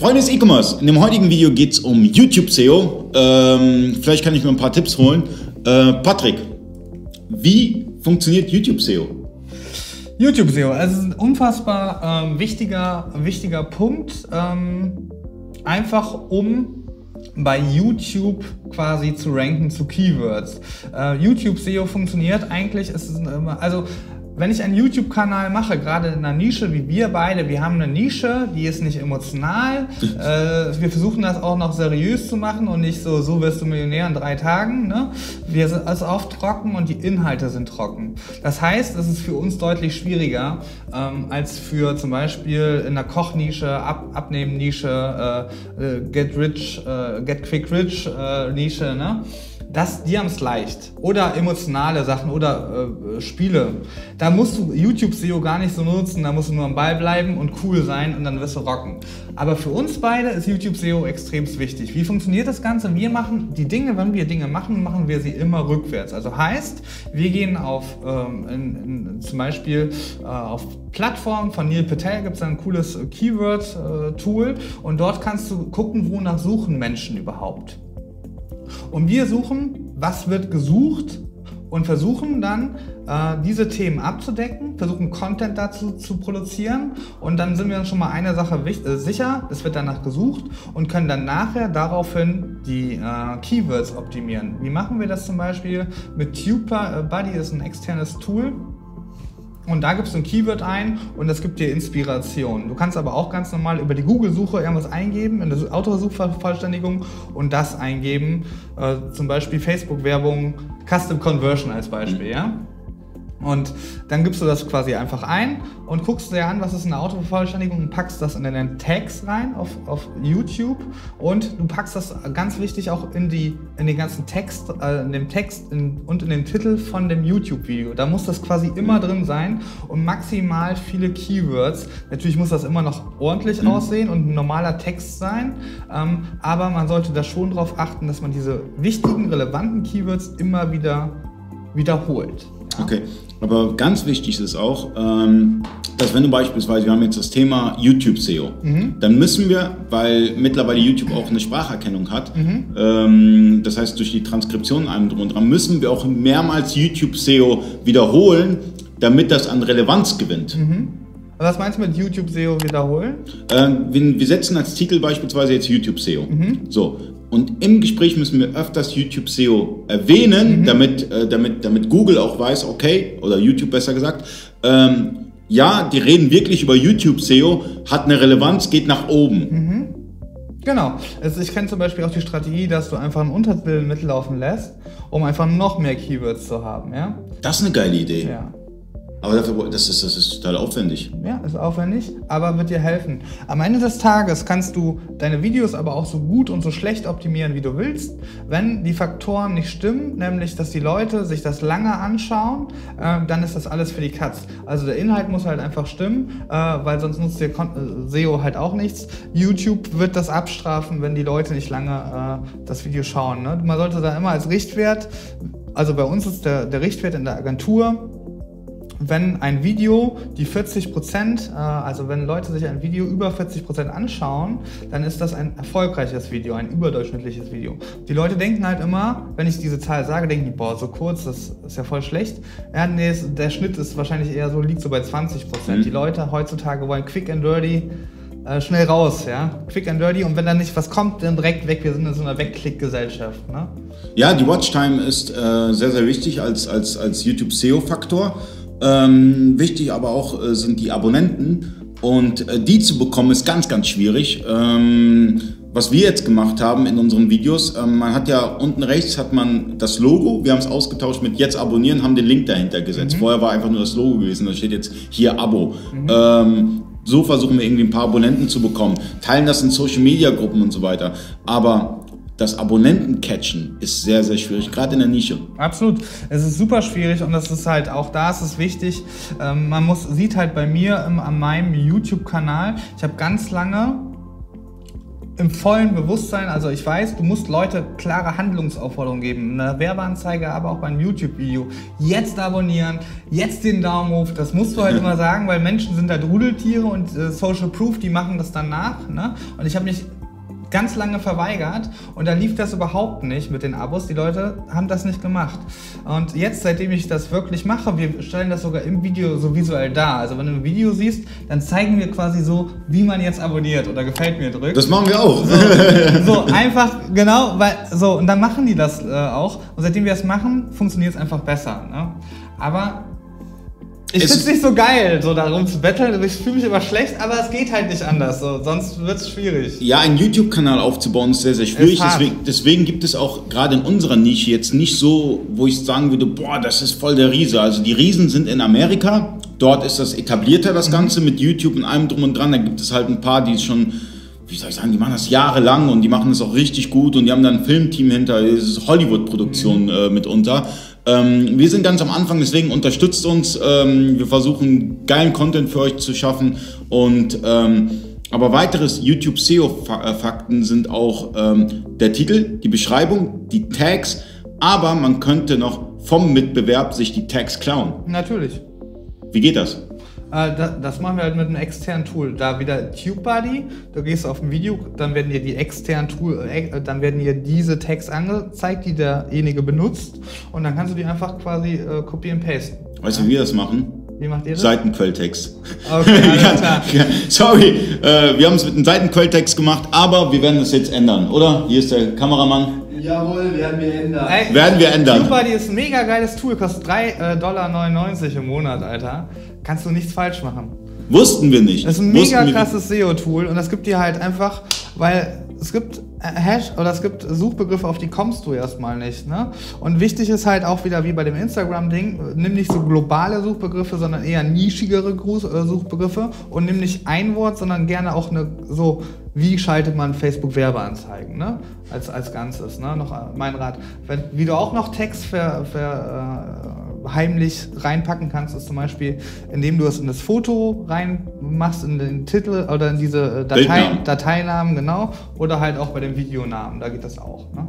Freunde des E-Commerce, in dem heutigen Video geht es um YouTube SEO. Ähm, vielleicht kann ich mir ein paar Tipps holen. Äh, Patrick, wie funktioniert YouTube SEO? YouTube SEO, also ein unfassbar ähm, wichtiger, wichtiger Punkt, ähm, einfach um bei YouTube quasi zu ranken zu Keywords. Äh, YouTube SEO funktioniert eigentlich, ist also wenn ich einen YouTube-Kanal mache, gerade in einer Nische wie wir beide, wir haben eine Nische, die ist nicht emotional. äh, wir versuchen das auch noch seriös zu machen und nicht so, so wirst du Millionär in drei Tagen. Ne? Wir sind also oft trocken und die Inhalte sind trocken. Das heißt, es ist für uns deutlich schwieriger ähm, als für zum Beispiel in der Kochnische, Ab Abnehmen-Nische, äh, äh, Get Rich, äh, Get Quick Rich äh, Nische. Ne? Das, die haben es leicht. Oder emotionale Sachen oder äh, Spiele. Da musst du YouTube SEO gar nicht so nutzen, da musst du nur am Ball bleiben und cool sein und dann wirst du rocken. Aber für uns beide ist YouTube SEO extrem wichtig. Wie funktioniert das Ganze? Wir machen die Dinge, wenn wir Dinge machen, machen wir sie immer rückwärts. Also heißt, wir gehen auf ähm, in, in, zum Beispiel äh, auf Plattformen von Neil Patel gibt es ein cooles Keyword-Tool äh, und dort kannst du gucken, wonach suchen Menschen überhaupt. Und wir suchen, was wird gesucht und versuchen dann äh, diese Themen abzudecken, versuchen Content dazu zu produzieren. Und dann sind wir uns schon mal eine Sache äh, sicher, es wird danach gesucht und können dann nachher daraufhin die äh, Keywords optimieren. Wie machen wir das zum Beispiel? Mit TubeBuddy, ist ein externes Tool, und da gibst du ein Keyword ein und das gibt dir Inspiration. Du kannst aber auch ganz normal über die Google-Suche irgendwas eingeben, in der Autosuchvervollständigung und das eingeben. Äh, zum Beispiel Facebook-Werbung, Custom Conversion als Beispiel. Mhm. Ja? Und dann gibst du das quasi einfach ein und guckst dir an, was ist eine Autovervollständigung und packst das in deinen Tags rein auf, auf YouTube und du packst das ganz wichtig auch in, die, in den ganzen Text, äh, in dem Text in, und in den Titel von dem YouTube-Video. Da muss das quasi immer drin sein und maximal viele Keywords. Natürlich muss das immer noch ordentlich mhm. aussehen und ein normaler Text sein, ähm, aber man sollte da schon darauf achten, dass man diese wichtigen, relevanten Keywords immer wieder wiederholt. Ja? Okay, aber ganz wichtig ist auch, ähm, dass wenn du beispielsweise, wir haben jetzt das Thema YouTube SEO, mhm. dann müssen wir, weil mittlerweile YouTube auch eine Spracherkennung hat, mhm. ähm, das heißt durch die Transkription allem drum und dran, müssen wir auch mehrmals YouTube SEO wiederholen, damit das an Relevanz gewinnt. Mhm. Was meinst du mit YouTube SEO wiederholen? Ähm, wir, wir, setzen als Titel beispielsweise jetzt YouTube SEO. Mhm. So, und im Gespräch müssen wir öfters YouTube SEO erwähnen, mhm. damit, äh, damit, damit Google auch weiß, okay, oder YouTube besser gesagt, ähm, ja, die reden wirklich über YouTube SEO, hat eine Relevanz, geht nach oben. Mhm. Genau. Also ich kenne zum Beispiel auch die Strategie, dass du einfach ein Untertitel mitlaufen lässt, um einfach noch mehr Keywords zu haben. Ja? Das ist eine geile Idee. Ja. Aber dafür, das, ist, das ist total aufwendig. Ja, ist aufwendig, aber wird dir helfen. Am Ende des Tages kannst du deine Videos aber auch so gut und so schlecht optimieren, wie du willst. Wenn die Faktoren nicht stimmen, nämlich dass die Leute sich das lange anschauen, äh, dann ist das alles für die Katz. Also der Inhalt muss halt einfach stimmen, äh, weil sonst nutzt dir Kon äh, SEO halt auch nichts. YouTube wird das abstrafen, wenn die Leute nicht lange äh, das Video schauen. Ne? Man sollte da immer als Richtwert, also bei uns ist der, der Richtwert in der Agentur, wenn ein Video die 40 Prozent, äh, also wenn Leute sich ein Video über 40 Prozent anschauen, dann ist das ein erfolgreiches Video, ein überdurchschnittliches Video. Die Leute denken halt immer, wenn ich diese Zahl sage, denken die, boah, so kurz, das ist ja voll schlecht. Ja, nee, der Schnitt ist wahrscheinlich eher so, liegt so bei 20 Prozent. Mhm. Die Leute heutzutage wollen quick and dirty, äh, schnell raus, ja. Quick and dirty und wenn dann nicht was kommt, dann direkt weg. Wir sind in so einer Wegklick-Gesellschaft. Ne? Ja, die Watchtime ist äh, sehr, sehr wichtig als, als, als YouTube-SEO-Faktor. Ähm, wichtig aber auch äh, sind die Abonnenten und äh, die zu bekommen ist ganz, ganz schwierig. Ähm, was wir jetzt gemacht haben in unseren Videos, ähm, man hat ja unten rechts hat man das Logo, wir haben es ausgetauscht mit jetzt abonnieren, haben den Link dahinter gesetzt. Mhm. Vorher war einfach nur das Logo gewesen, da steht jetzt hier Abo. Mhm. Ähm, so versuchen wir irgendwie ein paar Abonnenten zu bekommen, teilen das in Social Media Gruppen und so weiter. Aber das Abonnenten-Catchen ist sehr, sehr schwierig, gerade in der Nische. Absolut. Es ist super schwierig und das ist halt auch da ist es wichtig. Ähm, man muss, sieht halt bei mir im, an meinem YouTube-Kanal, ich habe ganz lange im vollen Bewusstsein, also ich weiß, du musst Leute klare Handlungsaufforderungen geben. Eine Werbeanzeige, aber auch beim YouTube-Video. Jetzt abonnieren, jetzt den Daumen hoch. Das musst du halt immer sagen, weil Menschen sind halt Rudeltiere und äh, Social Proof, die machen das dann nach. Ne? Und ich habe mich ganz lange verweigert und da lief das überhaupt nicht mit den Abos. Die Leute haben das nicht gemacht. Und jetzt, seitdem ich das wirklich mache, wir stellen das sogar im Video so visuell dar. Also wenn du ein Video siehst, dann zeigen wir quasi so, wie man jetzt abonniert oder gefällt mir drückt. Das machen wir auch. So, so einfach, genau, weil so, und dann machen die das äh, auch. Und seitdem wir das machen, funktioniert es einfach besser. Ne? Aber ich finde es nicht so geil, so darum zu betteln. Ich fühle mich immer schlecht, aber es geht halt nicht anders. So. Sonst wird es schwierig. Ja, einen YouTube-Kanal aufzubauen ist sehr, sehr schwierig. Deswegen, deswegen gibt es auch gerade in unserer Nische jetzt nicht so, wo ich sagen würde, boah, das ist voll der Riese. Also die Riesen sind in Amerika. Dort ist das etablierter, Mhm. das Ganze mit YouTube und allem drum und dran. Da gibt es halt ein paar, die es schon, wie soll ich sagen, die machen das jahrelang und die machen das auch richtig gut und die haben dann ein Filmteam hinter. Es ist Hollywood-Produktion Mhm. äh, mitunter. Ähm, wir sind ganz am Anfang, deswegen unterstützt uns. Ähm, wir versuchen geilen Content für euch zu schaffen und ähm, aber weiteres YouTube SEO-Fakten sind auch ähm, der Titel, die Beschreibung, die Tags, aber man könnte noch vom Mitbewerb sich die Tags klauen. Natürlich. Wie geht das? Äh, da, das machen wir halt mit einem externen Tool. Da wieder TubeBuddy, du gehst auf ein Video, dann werden dir die externen Tool, äh, dann werden dir diese Tags angezeigt, die derjenige benutzt und dann kannst du die einfach quasi äh, kopieren, pasten. Weißt du, wie wir das machen? Wie macht ihr das? Seitenquelltext. Okay, alles klar. Ja, sorry, äh, wir haben es mit einem Seitenquelltext gemacht, aber wir werden das jetzt ändern, oder? Hier ist der Kameramann. Jawohl, werden wir ändern. Ey, Werden wir ändern. TubeBuddy ist ein mega geiles Tool, kostet 3,99 Dollar im Monat, Alter. Kannst du nichts falsch machen. Wussten wir nicht. Das ist ein mega krasses SEO-Tool und das gibt dir halt einfach, weil es gibt äh, Hash oder es gibt Suchbegriffe, auf die kommst du erstmal nicht. Ne? Und wichtig ist halt auch wieder wie bei dem Instagram-Ding, nimm nicht so globale Suchbegriffe, sondern eher nischigere äh, Suchbegriffe und nimm nicht ein Wort, sondern gerne auch eine so, wie schaltet man Facebook-Werbeanzeigen, ne? Als, als Ganzes, ne? Noch äh, mein Rat. Wenn, wie du auch noch Text ver, ver, heimlich reinpacken kannst, ist zum Beispiel, indem du es in das Foto reinmachst, in den Titel oder in diese äh, Datei, Bildnamen. Dateinamen, genau, oder halt auch bei den Videonamen, da geht das auch. Ne?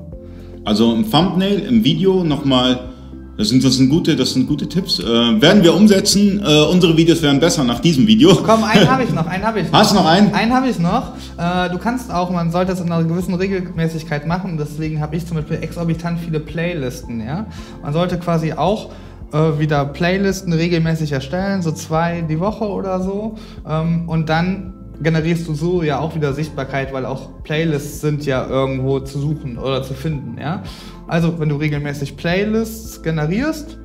Also im Thumbnail, im Video nochmal, das sind, das sind gute, das sind gute Tipps. Äh, werden wir umsetzen. Äh, unsere Videos werden besser nach diesem Video. Komm, einen habe ich noch, einen habe ich noch. Hast du noch einen? Einen habe ich noch. Äh, du kannst auch, man sollte es in einer gewissen Regelmäßigkeit machen. Deswegen habe ich zum Beispiel exorbitant viele Playlisten. Ja? Man sollte quasi auch äh, wieder Playlisten regelmäßig erstellen, so zwei die Woche oder so. Ähm, und dann generierst du so ja auch wieder Sichtbarkeit, weil auch Playlists sind ja irgendwo zu suchen oder zu finden. Ja? Also, wenn du regelmäßig Playlists generierst,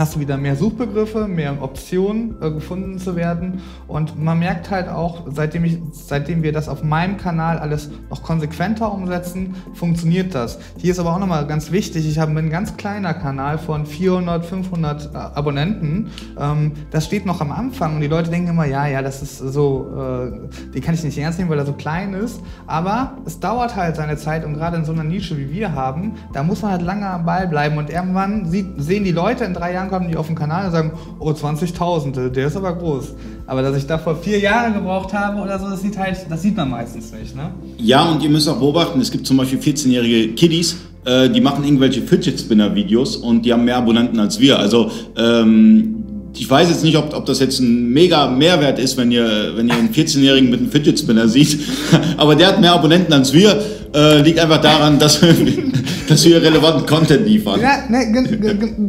hast du wieder mehr Suchbegriffe, mehr Optionen äh, gefunden zu werden. Und man merkt halt auch, seitdem, ich, seitdem wir das auf meinem Kanal alles noch konsequenter umsetzen, funktioniert das. Hier ist aber auch nochmal ganz wichtig, ich habe ein ganz kleiner Kanal von 400, 500 äh, Abonnenten. Ähm, das steht noch am Anfang und die Leute denken immer, ja, ja, das ist so, äh, den kann ich nicht ernst nehmen, weil er so klein ist. Aber es dauert halt seine Zeit und gerade in so einer Nische wie wir haben, da muss man halt lange am Ball bleiben und irgendwann sieht, sehen die Leute in drei Jahren kommen die auf den Kanal sagen, oh 20.000, der ist aber groß. Aber dass ich davor vier Jahre gebraucht habe oder so, das sieht halt, das sieht man meistens nicht, ne? Ja, und ihr müsst auch beobachten, es gibt zum Beispiel 14-jährige Kiddies, äh, die machen irgendwelche Fidget Spinner Videos und die haben mehr Abonnenten als wir. Also ähm, ich weiß jetzt nicht, ob, ob das jetzt ein mega Mehrwert ist, wenn ihr, wenn ihr einen 14-Jährigen mit einem Fidget Spinner seht, aber der hat mehr Abonnenten als wir. Äh, liegt einfach daran, dass dass wir relevanten Content liefern. Ja, ne,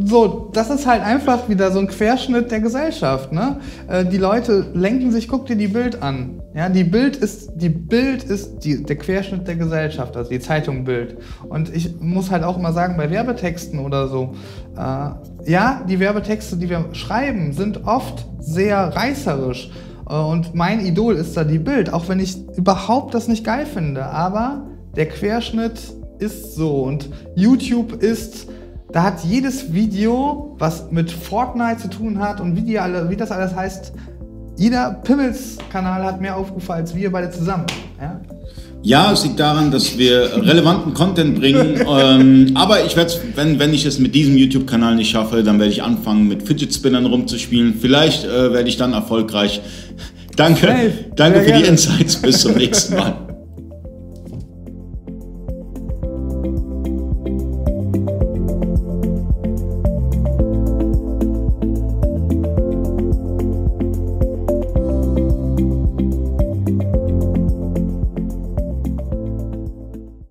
so, das ist halt einfach wieder so ein Querschnitt der Gesellschaft, ne? Äh, die Leute lenken sich, guck dir die Bild an. Ja, die Bild ist, die Bild ist die, der Querschnitt der Gesellschaft, also die Zeitung Bild. Und ich muss halt auch immer sagen, bei Werbetexten oder so, äh, ja, die Werbetexte, die wir schreiben, sind oft sehr reißerisch. Äh, Und mein Idol ist da die Bild, auch wenn ich überhaupt das nicht geil finde. Aber der Querschnitt ist so und YouTube ist, da hat jedes Video, was mit Fortnite zu tun hat und wie, die alle, wie das alles heißt, jeder Pimmels-Kanal hat mehr Aufrufe als wir beide zusammen. Ja? Ja, es liegt daran, dass wir relevanten Content bringen. ähm, aber ich werde, wenn, wenn ich es mit diesem YouTube-Kanal nicht schaffe, dann werde ich anfangen, mit Fidget Spinnern rumzuspielen. Vielleicht äh, werde ich dann erfolgreich. Danke, Safe. danke Sehr für die gerne. Insights. Bis zum nächsten Mal.